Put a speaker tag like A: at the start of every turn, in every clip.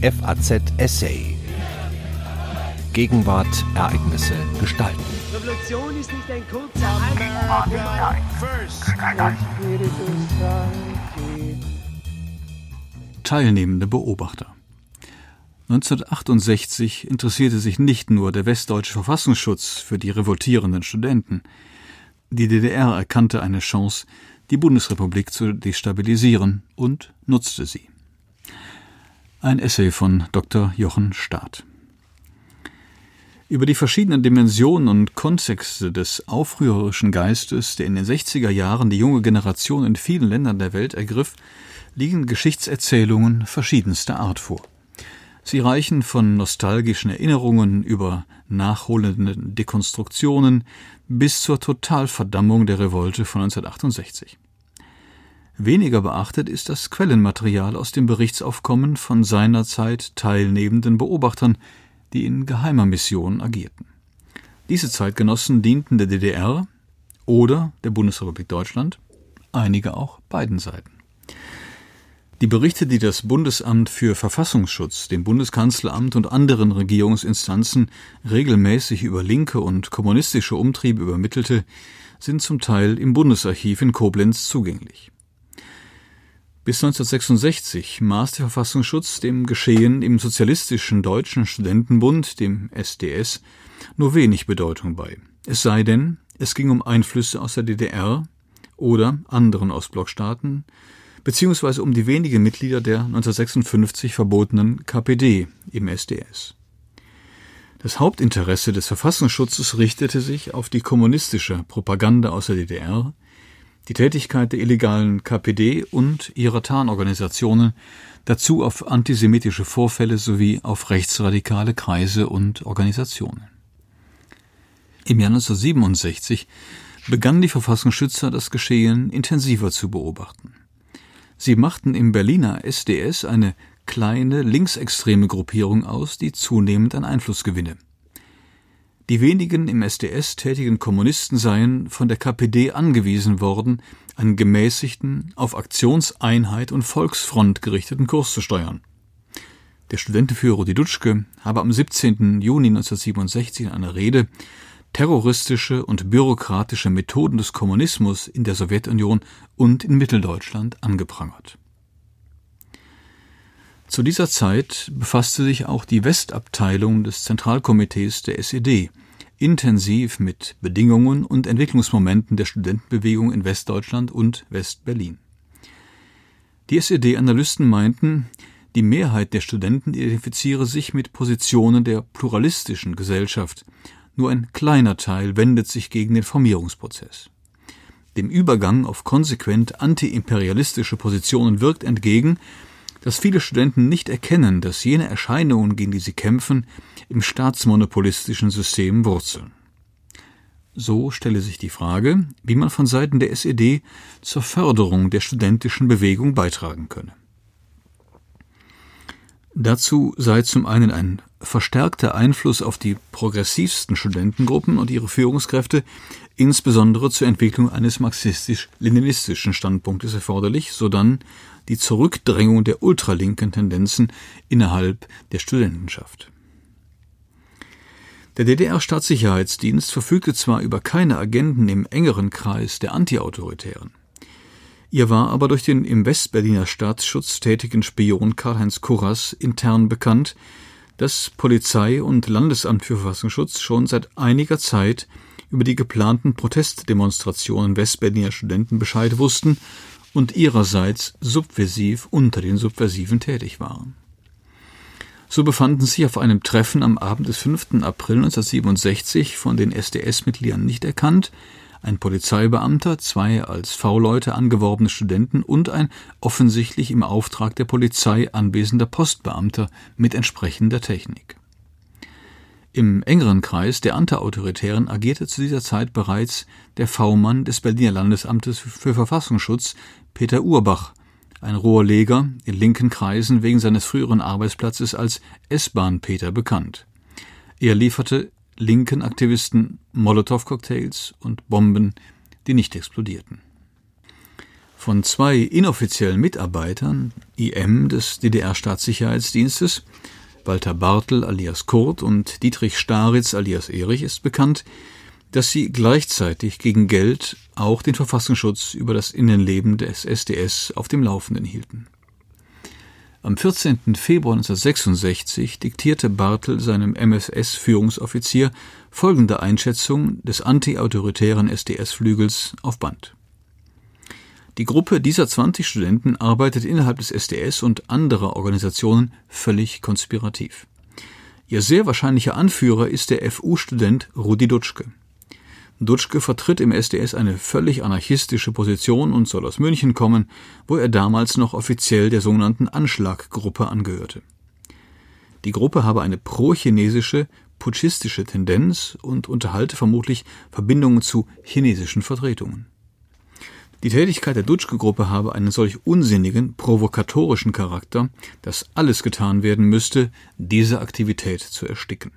A: FAZ Essay. Gegenwart, Ereignisse, Gestalten.
B: Revolution ist nicht ein kurzer
C: Teilnehmende Beobachter 1968 interessierte sich nicht nur der westdeutsche Verfassungsschutz für die revoltierenden Studenten. Die DDR erkannte eine Chance, die Bundesrepublik zu destabilisieren und nutzte sie. Ein Essay von Dr. Jochen Staat. Über die verschiedenen Dimensionen und Kontexte des aufrührerischen Geistes, der in den 60er Jahren die junge Generation in vielen Ländern der Welt ergriff, liegen Geschichtserzählungen verschiedenster Art vor. Sie reichen von nostalgischen Erinnerungen über nachholenden Dekonstruktionen bis zur Totalverdammung der Revolte von 1968. Weniger beachtet ist das Quellenmaterial aus dem Berichtsaufkommen von seinerzeit teilnehmenden Beobachtern, die in geheimer Mission agierten. Diese Zeitgenossen dienten der DDR oder der Bundesrepublik Deutschland, einige auch beiden Seiten. Die Berichte, die das Bundesamt für Verfassungsschutz, dem Bundeskanzleramt und anderen Regierungsinstanzen regelmäßig über linke und kommunistische Umtriebe übermittelte, sind zum Teil im Bundesarchiv in Koblenz zugänglich. Bis 1966 maß der Verfassungsschutz dem Geschehen im Sozialistischen Deutschen Studentenbund, dem SDS, nur wenig Bedeutung bei. Es sei denn, es ging um Einflüsse aus der DDR oder anderen Ostblockstaaten, beziehungsweise um die wenigen Mitglieder der 1956 verbotenen KPD im SDS. Das Hauptinteresse des Verfassungsschutzes richtete sich auf die kommunistische Propaganda aus der DDR, die Tätigkeit der illegalen KPD und ihrer Tarnorganisationen, dazu auf antisemitische Vorfälle sowie auf rechtsradikale Kreise und Organisationen. Im Jahr 1967 begannen die Verfassungsschützer das Geschehen intensiver zu beobachten. Sie machten im Berliner SDS eine kleine linksextreme Gruppierung aus, die zunehmend an Einfluss gewinne. Die wenigen im SDS tätigen Kommunisten seien von der KPD angewiesen worden, einen gemäßigten, auf Aktionseinheit und Volksfront gerichteten Kurs zu steuern. Der Studentenführer Rudi Dutschke habe am 17. Juni 1967 in einer Rede terroristische und bürokratische Methoden des Kommunismus in der Sowjetunion und in Mitteldeutschland angeprangert. Zu dieser Zeit befasste sich auch die Westabteilung des Zentralkomitees der SED intensiv mit Bedingungen und Entwicklungsmomenten der Studentenbewegung in Westdeutschland und Westberlin. Die SED-Analysten meinten, die Mehrheit der Studenten identifiziere sich mit Positionen der pluralistischen Gesellschaft, nur ein kleiner Teil wendet sich gegen den Formierungsprozess. Dem Übergang auf konsequent antiimperialistische Positionen wirkt entgegen, dass viele Studenten nicht erkennen, dass jene Erscheinungen, gegen die sie kämpfen, im staatsmonopolistischen System wurzeln. So stelle sich die Frage, wie man von Seiten der SED zur Förderung der studentischen Bewegung beitragen könne. Dazu sei zum einen ein verstärkter Einfluss auf die progressivsten Studentengruppen und ihre Führungskräfte, insbesondere zur Entwicklung eines marxistisch-leninistischen Standpunktes erforderlich, sodann die Zurückdrängung der ultralinken Tendenzen innerhalb der Studentenschaft. Der DDR-Staatssicherheitsdienst verfügte zwar über keine Agenten im engeren Kreis der Antiautoritären. Ihr war aber durch den im Westberliner Staatsschutz tätigen Spion Karl-Heinz Kurras intern bekannt, dass Polizei und Landesamt für Verfassungsschutz schon seit einiger Zeit über die geplanten Protestdemonstrationen Westberliner Studenten Bescheid wussten und ihrerseits subversiv unter den Subversiven tätig waren. So befanden sich auf einem Treffen am Abend des 5. April 1967 von den SDS-Mitgliedern nicht erkannt ein Polizeibeamter, zwei als V-Leute angeworbene Studenten und ein offensichtlich im Auftrag der Polizei anwesender Postbeamter mit entsprechender Technik. Im engeren Kreis der Antiautoritären agierte zu dieser Zeit bereits der V-Mann des Berliner Landesamtes für Verfassungsschutz, Peter Urbach, ein Rohrleger, in linken Kreisen wegen seines früheren Arbeitsplatzes als S-Bahn-Peter bekannt. Er lieferte linken Aktivisten Molotow-Cocktails und Bomben, die nicht explodierten. Von zwei inoffiziellen Mitarbeitern, IM des DDR-Staatssicherheitsdienstes, Walter Bartel alias Kurt und Dietrich Staritz alias Erich ist bekannt, dass sie gleichzeitig gegen Geld auch den Verfassungsschutz über das Innenleben des SDS auf dem Laufenden hielten. Am 14. Februar 1966 diktierte Bartel seinem MSS-Führungsoffizier folgende Einschätzung des antiautoritären SDS-Flügels auf Band. Die Gruppe dieser 20 Studenten arbeitet innerhalb des SDS und anderer Organisationen völlig konspirativ. Ihr sehr wahrscheinlicher Anführer ist der FU-Student Rudi Dutschke. Dutschke vertritt im SDS eine völlig anarchistische Position und soll aus München kommen, wo er damals noch offiziell der sogenannten Anschlaggruppe angehörte. Die Gruppe habe eine pro-chinesische, putschistische Tendenz und unterhalte vermutlich Verbindungen zu chinesischen Vertretungen. Die Tätigkeit der Dutschke-Gruppe habe einen solch unsinnigen, provokatorischen Charakter, dass alles getan werden müsste, diese Aktivität zu ersticken.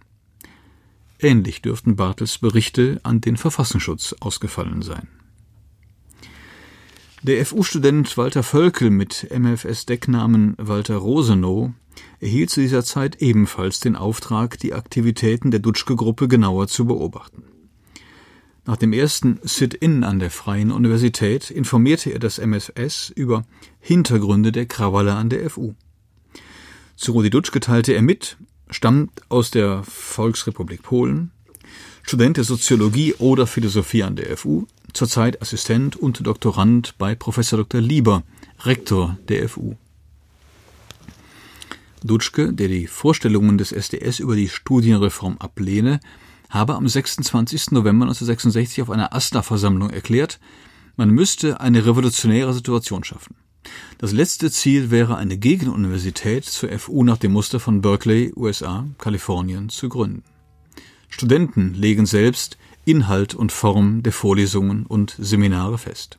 C: Ähnlich dürften Bartels Berichte an den Verfassungsschutz ausgefallen sein. Der FU-Student Walter Völkel mit MFS-Decknamen Walter Rosenow erhielt zu dieser Zeit ebenfalls den Auftrag, die Aktivitäten der Dutschke-Gruppe genauer zu beobachten. Nach dem ersten Sit-in an der Freien Universität informierte er das MFS über Hintergründe der Krawalle an der FU. Zu Rudi Dutschke teilte er mit, stammt aus der Volksrepublik Polen, Student der Soziologie oder Philosophie an der FU, zurzeit Assistent und Doktorand bei Professor Dr. Lieber, Rektor der FU. Dutschke, der die Vorstellungen des SDS über die Studienreform ablehne, habe am 26. November 1966 auf einer AStA-Versammlung erklärt, man müsste eine revolutionäre Situation schaffen. Das letzte Ziel wäre, eine Gegenuniversität zur FU nach dem Muster von Berkeley, USA, Kalifornien, zu gründen. Studenten legen selbst Inhalt und Form der Vorlesungen und Seminare fest.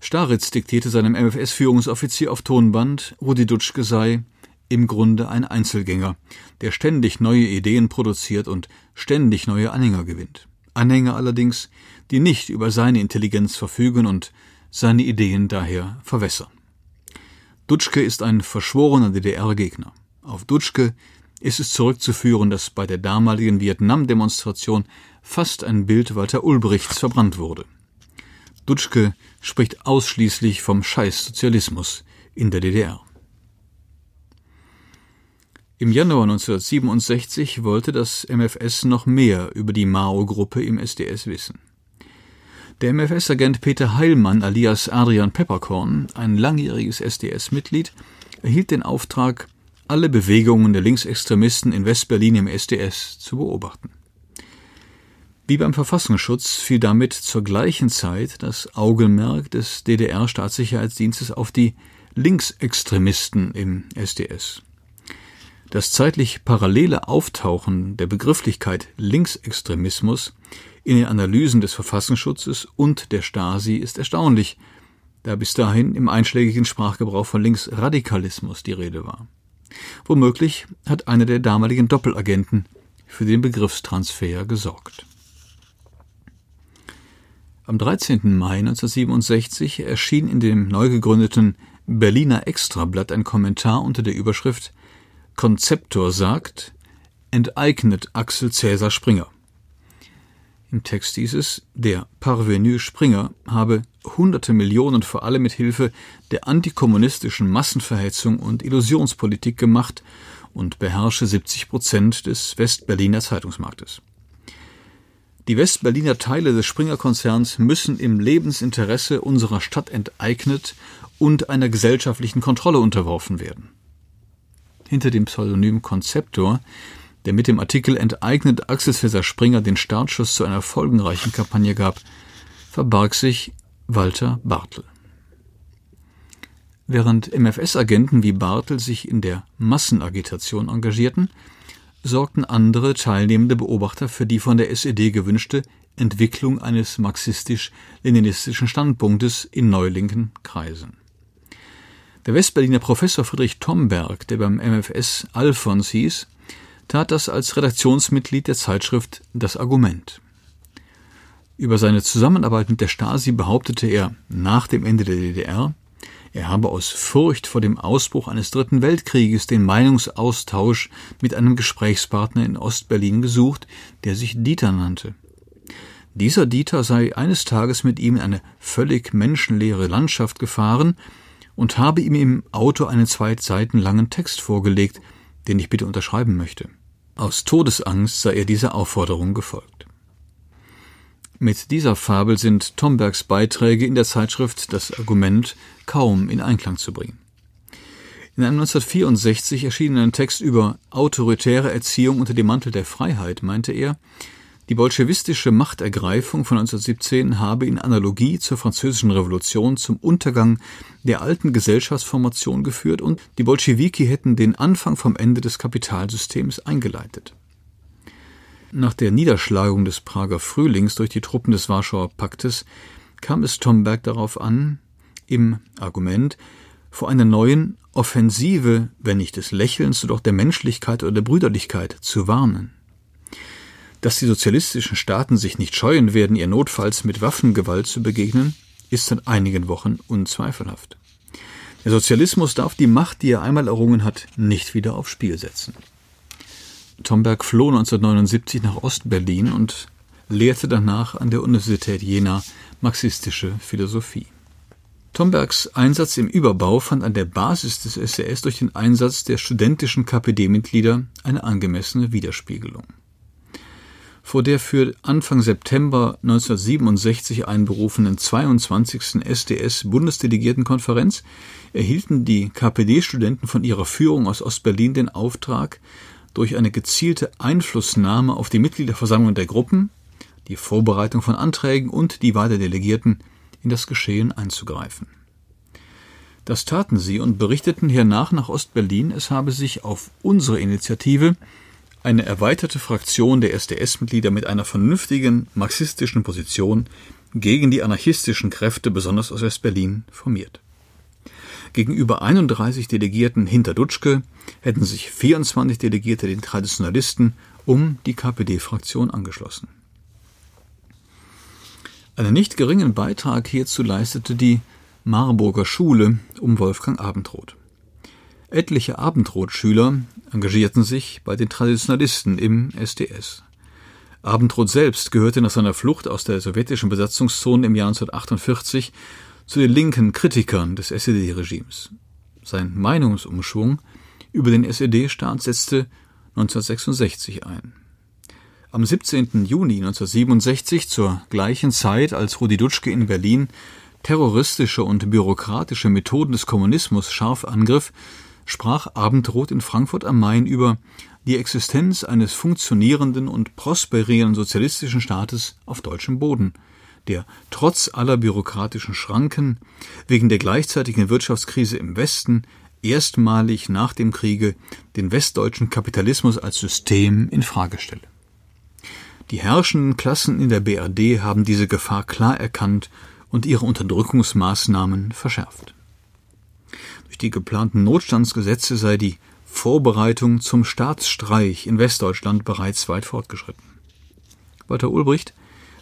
C: Staritz diktierte seinem MFS-Führungsoffizier auf Tonband, Rudi Dutschke sei im Grunde ein Einzelgänger, der ständig neue Ideen produziert und ständig neue Anhänger gewinnt. Anhänger allerdings, die nicht über seine Intelligenz verfügen und seine Ideen daher verwässern. Dutschke ist ein verschworener DDR-Gegner. Auf Dutschke ist es zurückzuführen, dass bei der damaligen Vietnam-Demonstration fast ein Bild Walter Ulbrichts verbrannt wurde. Dutschke spricht ausschließlich vom Scheißsozialismus in der DDR. Im Januar 1967 wollte das MFS noch mehr über die Mao-Gruppe im SDS wissen. Der MFS-Agent Peter Heilmann alias Adrian Pepperkorn, ein langjähriges SDS-Mitglied, erhielt den Auftrag, alle Bewegungen der Linksextremisten in Westberlin im SDS zu beobachten. Wie beim Verfassungsschutz fiel damit zur gleichen Zeit das Augenmerk des DDR-Staatssicherheitsdienstes auf die Linksextremisten im SDS. Das zeitlich parallele Auftauchen der Begrifflichkeit Linksextremismus in den Analysen des Verfassungsschutzes und der Stasi ist erstaunlich, da bis dahin im einschlägigen Sprachgebrauch von Linksradikalismus die Rede war. Womöglich hat einer der damaligen Doppelagenten für den Begriffstransfer gesorgt. Am 13. Mai 1967 erschien in dem neu gegründeten Berliner Extrablatt ein Kommentar unter der Überschrift Konzeptor sagt, enteignet Axel Cäsar Springer. Im Text hieß es, der Parvenu Springer habe hunderte Millionen vor allem mit Hilfe der antikommunistischen Massenverhetzung und Illusionspolitik gemacht und beherrsche 70 Prozent des Westberliner Zeitungsmarktes. Die Westberliner Teile des Springer-Konzerns müssen im Lebensinteresse unserer Stadt enteignet und einer gesellschaftlichen Kontrolle unterworfen werden hinter dem Pseudonym Konzeptor, der mit dem Artikel Enteignet Axel Cäsar Springer den Startschuss zu einer folgenreichen Kampagne gab, verbarg sich Walter Bartel. Während MFS-Agenten wie Bartel sich in der Massenagitation engagierten, sorgten andere teilnehmende Beobachter für die von der SED gewünschte Entwicklung eines marxistisch-leninistischen Standpunktes in neulinken Kreisen. Der Westberliner Professor Friedrich Tomberg, der beim MFS Alfons hieß, tat das als Redaktionsmitglied der Zeitschrift Das Argument. Über seine Zusammenarbeit mit der Stasi behauptete er nach dem Ende der DDR, er habe aus Furcht vor dem Ausbruch eines Dritten Weltkrieges den Meinungsaustausch mit einem Gesprächspartner in Ostberlin gesucht, der sich Dieter nannte. Dieser Dieter sei eines Tages mit ihm in eine völlig menschenleere Landschaft gefahren und habe ihm im Auto einen zwei Seiten langen Text vorgelegt, den ich bitte unterschreiben möchte. Aus Todesangst sei er dieser Aufforderung gefolgt. Mit dieser Fabel sind Tombergs Beiträge in der Zeitschrift Das Argument kaum in Einklang zu bringen. In einem 1964 erschienenen Text über autoritäre Erziehung unter dem Mantel der Freiheit meinte er, die bolschewistische Machtergreifung von 1917 habe in Analogie zur französischen Revolution zum Untergang der alten Gesellschaftsformation geführt und die Bolschewiki hätten den Anfang vom Ende des Kapitalsystems eingeleitet. Nach der Niederschlagung des Prager Frühlings durch die Truppen des Warschauer Paktes kam es Tomberg darauf an, im Argument vor einer neuen Offensive, wenn nicht des Lächelns, so doch der Menschlichkeit oder der Brüderlichkeit zu warnen. Dass die sozialistischen Staaten sich nicht scheuen werden, ihr notfalls mit Waffengewalt zu begegnen, ist seit einigen Wochen unzweifelhaft. Der Sozialismus darf die Macht, die er einmal errungen hat, nicht wieder aufs Spiel setzen. Tomberg floh 1979 nach Ostberlin und lehrte danach an der Universität Jena marxistische Philosophie. Tombergs Einsatz im Überbau fand an der Basis des SES durch den Einsatz der studentischen KPD-Mitglieder eine angemessene Widerspiegelung. Vor der für Anfang September 1967 einberufenen 22. SDS-Bundesdelegiertenkonferenz erhielten die KPD-Studenten von ihrer Führung aus Ostberlin den Auftrag, durch eine gezielte Einflussnahme auf die Mitgliederversammlung der Gruppen, die Vorbereitung von Anträgen und die Wahl der Delegierten in das Geschehen einzugreifen. Das taten sie und berichteten hernach nach Ostberlin, es habe sich auf unsere Initiative eine erweiterte Fraktion der SDS-Mitglieder mit einer vernünftigen marxistischen Position gegen die anarchistischen Kräfte, besonders aus West-Berlin, formiert. Gegenüber 31 Delegierten hinter Dutschke hätten sich 24 Delegierte den Traditionalisten um die KPD-Fraktion angeschlossen. Einen nicht geringen Beitrag hierzu leistete die Marburger Schule um Wolfgang Abendroth. Etliche Abendroth-Schüler engagierten sich bei den Traditionalisten im SDS. Abendroth selbst gehörte nach seiner Flucht aus der sowjetischen Besatzungszone im Jahr 1948 zu den linken Kritikern des SED-Regimes. Sein Meinungsumschwung über den SED-Staat setzte 1966 ein. Am 17. Juni 1967, zur gleichen Zeit, als Rudi Dutschke in Berlin terroristische und bürokratische Methoden des Kommunismus scharf angriff, sprach Abendroth in Frankfurt am Main über die Existenz eines funktionierenden und prosperierenden sozialistischen Staates auf deutschem Boden, der trotz aller bürokratischen Schranken wegen der gleichzeitigen Wirtschaftskrise im Westen erstmalig nach dem Kriege den westdeutschen Kapitalismus als System in Frage stelle. Die herrschenden Klassen in der BRD haben diese Gefahr klar erkannt und ihre Unterdrückungsmaßnahmen verschärft die geplanten Notstandsgesetze sei die Vorbereitung zum Staatsstreich in Westdeutschland bereits weit fortgeschritten. Walter Ulbricht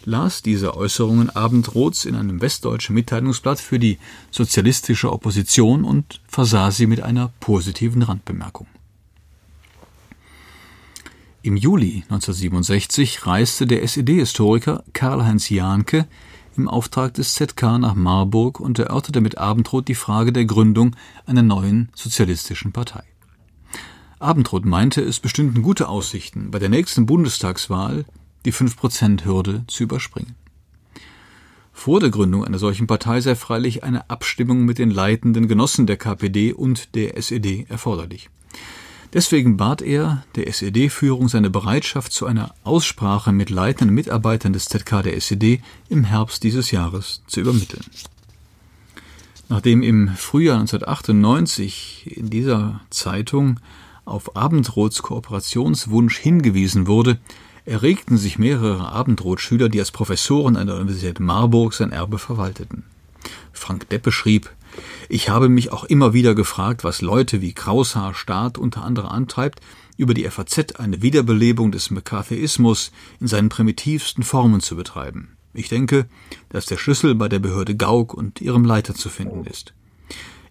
C: las diese Äußerungen abendrots in einem westdeutschen Mitteilungsblatt für die sozialistische Opposition und versah sie mit einer positiven Randbemerkung. Im Juli 1967 reiste der SED-Historiker Karl-Heinz Jahnke im Auftrag des ZK nach Marburg und erörterte mit Abendroth die Frage der Gründung einer neuen sozialistischen Partei. Abendroth meinte, es bestünden gute Aussichten, bei der nächsten Bundestagswahl die 5%-Hürde zu überspringen. Vor der Gründung einer solchen Partei sei freilich eine Abstimmung mit den leitenden Genossen der KPD und der SED erforderlich. Deswegen bat er der SED-Führung seine Bereitschaft zu einer Aussprache mit leitenden Mitarbeitern des ZK der SED im Herbst dieses Jahres zu übermitteln. Nachdem im Frühjahr 1998 in dieser Zeitung auf Abendroths Kooperationswunsch hingewiesen wurde, erregten sich mehrere Abendroth-Schüler, die als Professoren an der Universität Marburg sein Erbe verwalteten. Frank Deppe schrieb, ich habe mich auch immer wieder gefragt, was Leute wie Kraushaar Staat unter anderem antreibt, über die FAZ eine Wiederbelebung des McCarthyismus in seinen primitivsten Formen zu betreiben. Ich denke, dass der Schlüssel bei der Behörde Gauck und ihrem Leiter zu finden ist.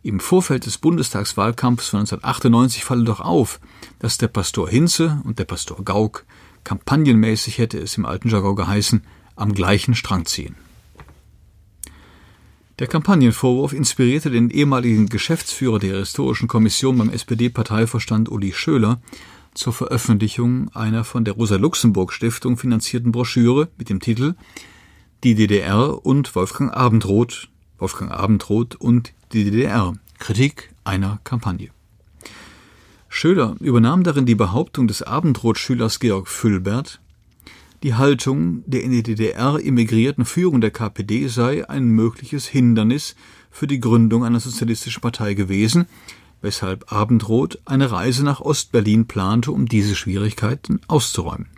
C: Im Vorfeld des Bundestagswahlkampfs von 1998 falle doch auf, dass der Pastor Hinze und der Pastor Gauck kampagnenmäßig hätte es im alten Jargon geheißen, am gleichen Strang ziehen. Der Kampagnenvorwurf inspirierte den ehemaligen Geschäftsführer der Historischen Kommission beim SPD-Parteivorstand Uli Schöler zur Veröffentlichung einer von der Rosa-Luxemburg-Stiftung finanzierten Broschüre mit dem Titel Die DDR und Wolfgang Abendroth, Wolfgang Abendroth und die DDR. Kritik einer Kampagne. Schöler übernahm darin die Behauptung des Abendroth-Schülers Georg Fülbert, die Haltung der in die DDR emigrierten Führung der KPD sei ein mögliches Hindernis für die Gründung einer sozialistischen Partei gewesen, weshalb Abendroth eine Reise nach Ostberlin plante, um diese Schwierigkeiten auszuräumen.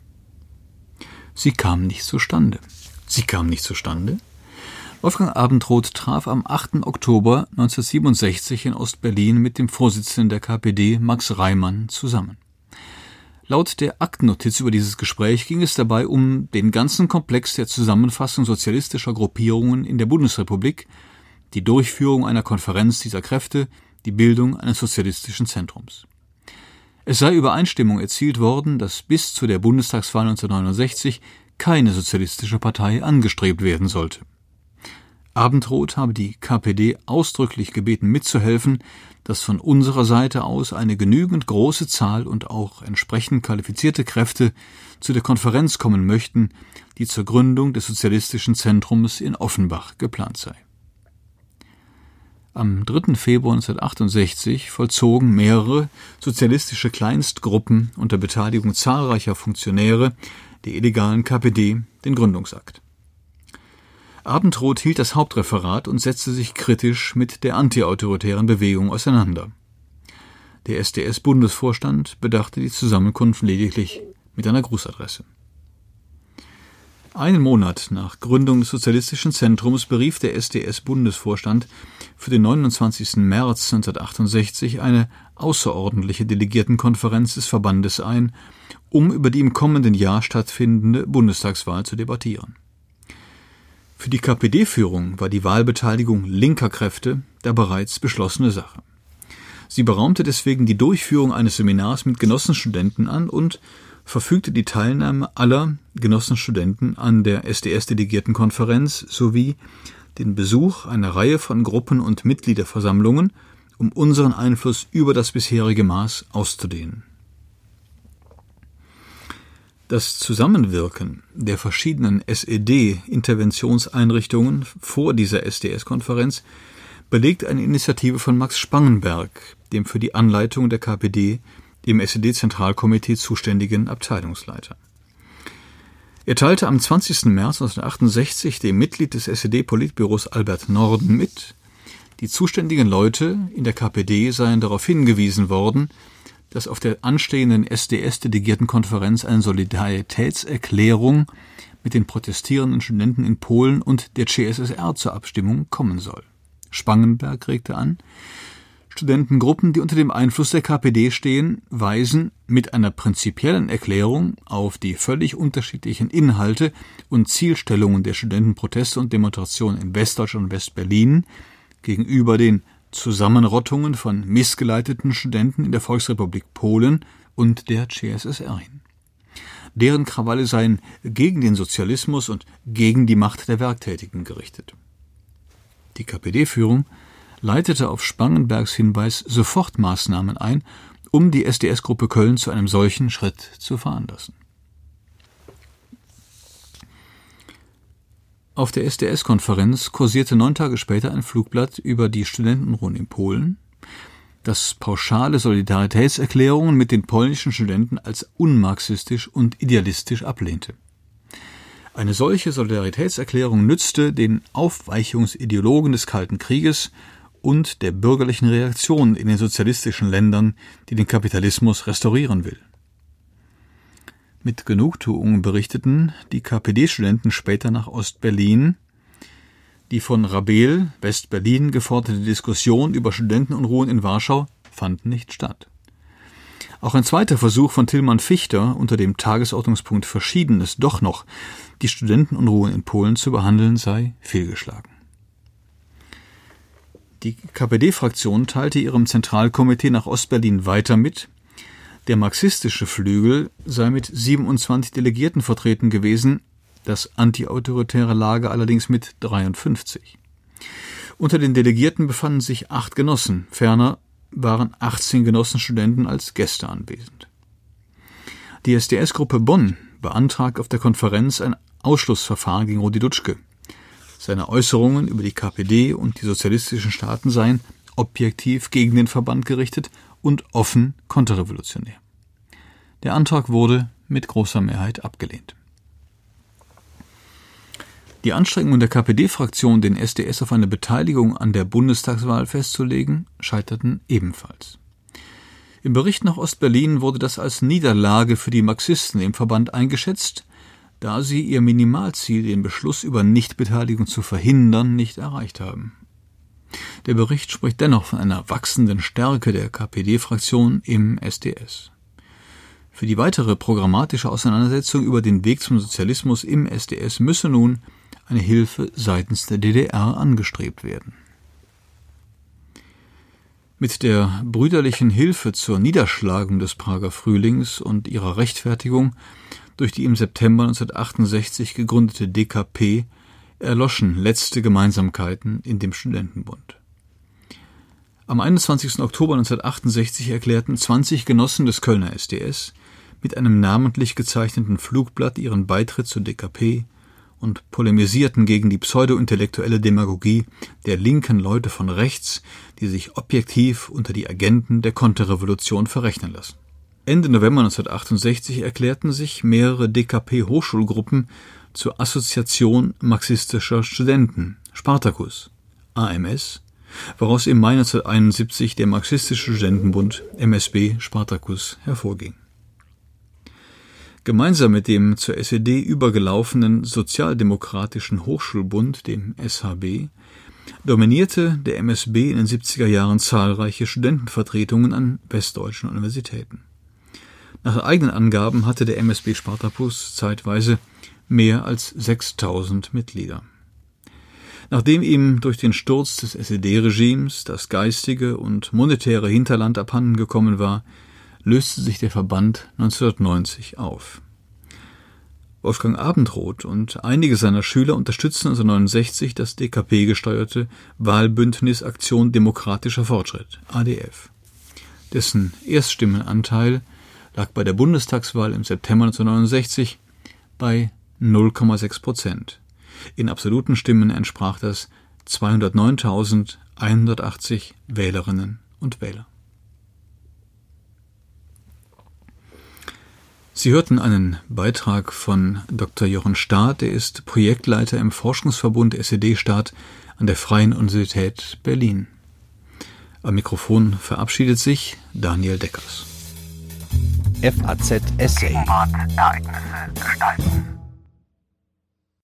C: Sie kam nicht zustande. Sie kam nicht zustande? Wolfgang Abendroth traf am 8. Oktober 1967 in Ostberlin mit dem Vorsitzenden der KPD Max Reimann zusammen. Laut der Aktennotiz über dieses Gespräch ging es dabei um den ganzen Komplex der Zusammenfassung sozialistischer Gruppierungen in der Bundesrepublik, die Durchführung einer Konferenz dieser Kräfte, die Bildung eines sozialistischen Zentrums. Es sei Übereinstimmung erzielt worden, dass bis zu der Bundestagswahl 1969 keine sozialistische Partei angestrebt werden sollte. Abendroth habe die KPD ausdrücklich gebeten mitzuhelfen, dass von unserer Seite aus eine genügend große Zahl und auch entsprechend qualifizierte Kräfte zu der Konferenz kommen möchten, die zur Gründung des sozialistischen Zentrums in Offenbach geplant sei. Am 3. Februar 1968 vollzogen mehrere sozialistische Kleinstgruppen unter Beteiligung zahlreicher Funktionäre der illegalen KPD den Gründungsakt. Abendroth hielt das Hauptreferat und setzte sich kritisch mit der antiautoritären Bewegung auseinander. Der SDS-Bundesvorstand bedachte die Zusammenkunft lediglich mit einer Grußadresse. Einen Monat nach Gründung des Sozialistischen Zentrums berief der SDS-Bundesvorstand für den 29. März 1968 eine außerordentliche Delegiertenkonferenz des Verbandes ein, um über die im kommenden Jahr stattfindende Bundestagswahl zu debattieren. Für die KPD-Führung war die Wahlbeteiligung linker Kräfte der bereits beschlossene Sache. Sie beraumte deswegen die Durchführung eines Seminars mit Genossenstudenten an und verfügte die Teilnahme aller Genossenstudenten an der SDS-Delegiertenkonferenz sowie den Besuch einer Reihe von Gruppen und Mitgliederversammlungen, um unseren Einfluss über das bisherige Maß auszudehnen. Das Zusammenwirken der verschiedenen SED-Interventionseinrichtungen vor dieser SDS-Konferenz belegt eine Initiative von Max Spangenberg, dem für die Anleitung der KPD im SED-Zentralkomitee zuständigen Abteilungsleiter. Er teilte am 20. März 1968 dem Mitglied des SED-Politbüros Albert Norden mit, die zuständigen Leute in der KPD seien darauf hingewiesen worden, dass auf der anstehenden SDS-Delegiertenkonferenz eine Solidaritätserklärung mit den protestierenden Studenten in Polen und der CSSR zur Abstimmung kommen soll. Spangenberg regte an, Studentengruppen, die unter dem Einfluss der KPD stehen, weisen mit einer prinzipiellen Erklärung auf die völlig unterschiedlichen Inhalte und Zielstellungen der Studentenproteste und Demonstrationen in Westdeutschland und Westberlin gegenüber den Zusammenrottungen von missgeleiteten Studenten in der Volksrepublik Polen und der CSSR hin. Deren Krawalle seien gegen den Sozialismus und gegen die Macht der Werktätigen gerichtet. Die KPD-Führung leitete auf Spangenbergs Hinweis sofort Maßnahmen ein, um die SDS-Gruppe Köln zu einem solchen Schritt zu veranlassen. Auf der SDS-Konferenz kursierte neun Tage später ein Flugblatt über die Studentenruhen in Polen, das pauschale Solidaritätserklärungen mit den polnischen Studenten als unmarxistisch und idealistisch ablehnte. Eine solche Solidaritätserklärung nützte den Aufweichungsideologen des Kalten Krieges und der bürgerlichen Reaktion in den sozialistischen Ländern, die den Kapitalismus restaurieren will. Mit Genugtuung berichteten die KPD-Studenten später nach Ostberlin. Die von Rabel, West-Berlin, geforderte Diskussion über Studentenunruhen in Warschau fand nicht statt. Auch ein zweiter Versuch von Tillmann Fichter unter dem Tagesordnungspunkt Verschiedenes doch noch die Studentenunruhen in Polen zu behandeln sei fehlgeschlagen. Die KPD-Fraktion teilte ihrem Zentralkomitee nach Ostberlin weiter mit, der marxistische Flügel sei mit 27 Delegierten vertreten gewesen, das antiautoritäre Lager allerdings mit 53. Unter den Delegierten befanden sich acht Genossen, ferner waren 18 Genossenstudenten als Gäste anwesend. Die SDS-Gruppe Bonn beantragt auf der Konferenz ein Ausschlussverfahren gegen Rudi Dutschke. Seine Äußerungen über die KPD und die sozialistischen Staaten seien objektiv gegen den Verband gerichtet und offen konterrevolutionär. Der Antrag wurde mit großer Mehrheit abgelehnt. Die Anstrengungen der KPD-Fraktion, den SDS auf eine Beteiligung an der Bundestagswahl festzulegen, scheiterten ebenfalls. Im Bericht nach Ostberlin wurde das als Niederlage für die Marxisten im Verband eingeschätzt, da sie ihr Minimalziel, den Beschluss über Nichtbeteiligung zu verhindern, nicht erreicht haben. Der Bericht spricht dennoch von einer wachsenden Stärke der KPD-Fraktion im SDS. Für die weitere programmatische Auseinandersetzung über den Weg zum Sozialismus im SDS müsse nun eine Hilfe seitens der DDR angestrebt werden. Mit der brüderlichen Hilfe zur Niederschlagung des Prager Frühlings und ihrer Rechtfertigung durch die im September 1968 gegründete DKP erloschen letzte Gemeinsamkeiten in dem Studentenbund. Am 21. Oktober 1968 erklärten 20 Genossen des Kölner SDS mit einem namentlich gezeichneten Flugblatt ihren Beitritt zur DKP und polemisierten gegen die pseudo-intellektuelle Demagogie der linken Leute von rechts, die sich objektiv unter die Agenten der Konterrevolution verrechnen lassen. Ende November 1968 erklärten sich mehrere DKP-Hochschulgruppen zur Assoziation marxistischer Studenten, Spartacus, AMS, woraus im Mai 1971 der Marxistische Studentenbund, MSB Spartacus, hervorging. Gemeinsam mit dem zur SED übergelaufenen Sozialdemokratischen Hochschulbund, dem SHB, dominierte der MSB in den 70er Jahren zahlreiche Studentenvertretungen an westdeutschen Universitäten. Nach eigenen Angaben hatte der MSB Spartacus zeitweise mehr als 6000 Mitglieder. Nachdem ihm durch den Sturz des SED-Regimes das geistige und monetäre Hinterland abhanden gekommen war, löste sich der Verband 1990 auf. Wolfgang Abendroth und einige seiner Schüler unterstützten 1969 das DKP-gesteuerte Wahlbündnis Aktion Demokratischer Fortschritt, ADF. Dessen Erststimmenanteil lag bei der Bundestagswahl im September 1969 bei 0,6 Prozent. In absoluten Stimmen entsprach das 209.180 Wählerinnen und Wähler. Sie hörten einen Beitrag von Dr. Jochen Staat, der ist Projektleiter im Forschungsverbund SED-Staat an der Freien Universität Berlin. Am Mikrofon verabschiedet sich Daniel Deckers.
A: FAZ Essay.
D: Ereignisse gestalten.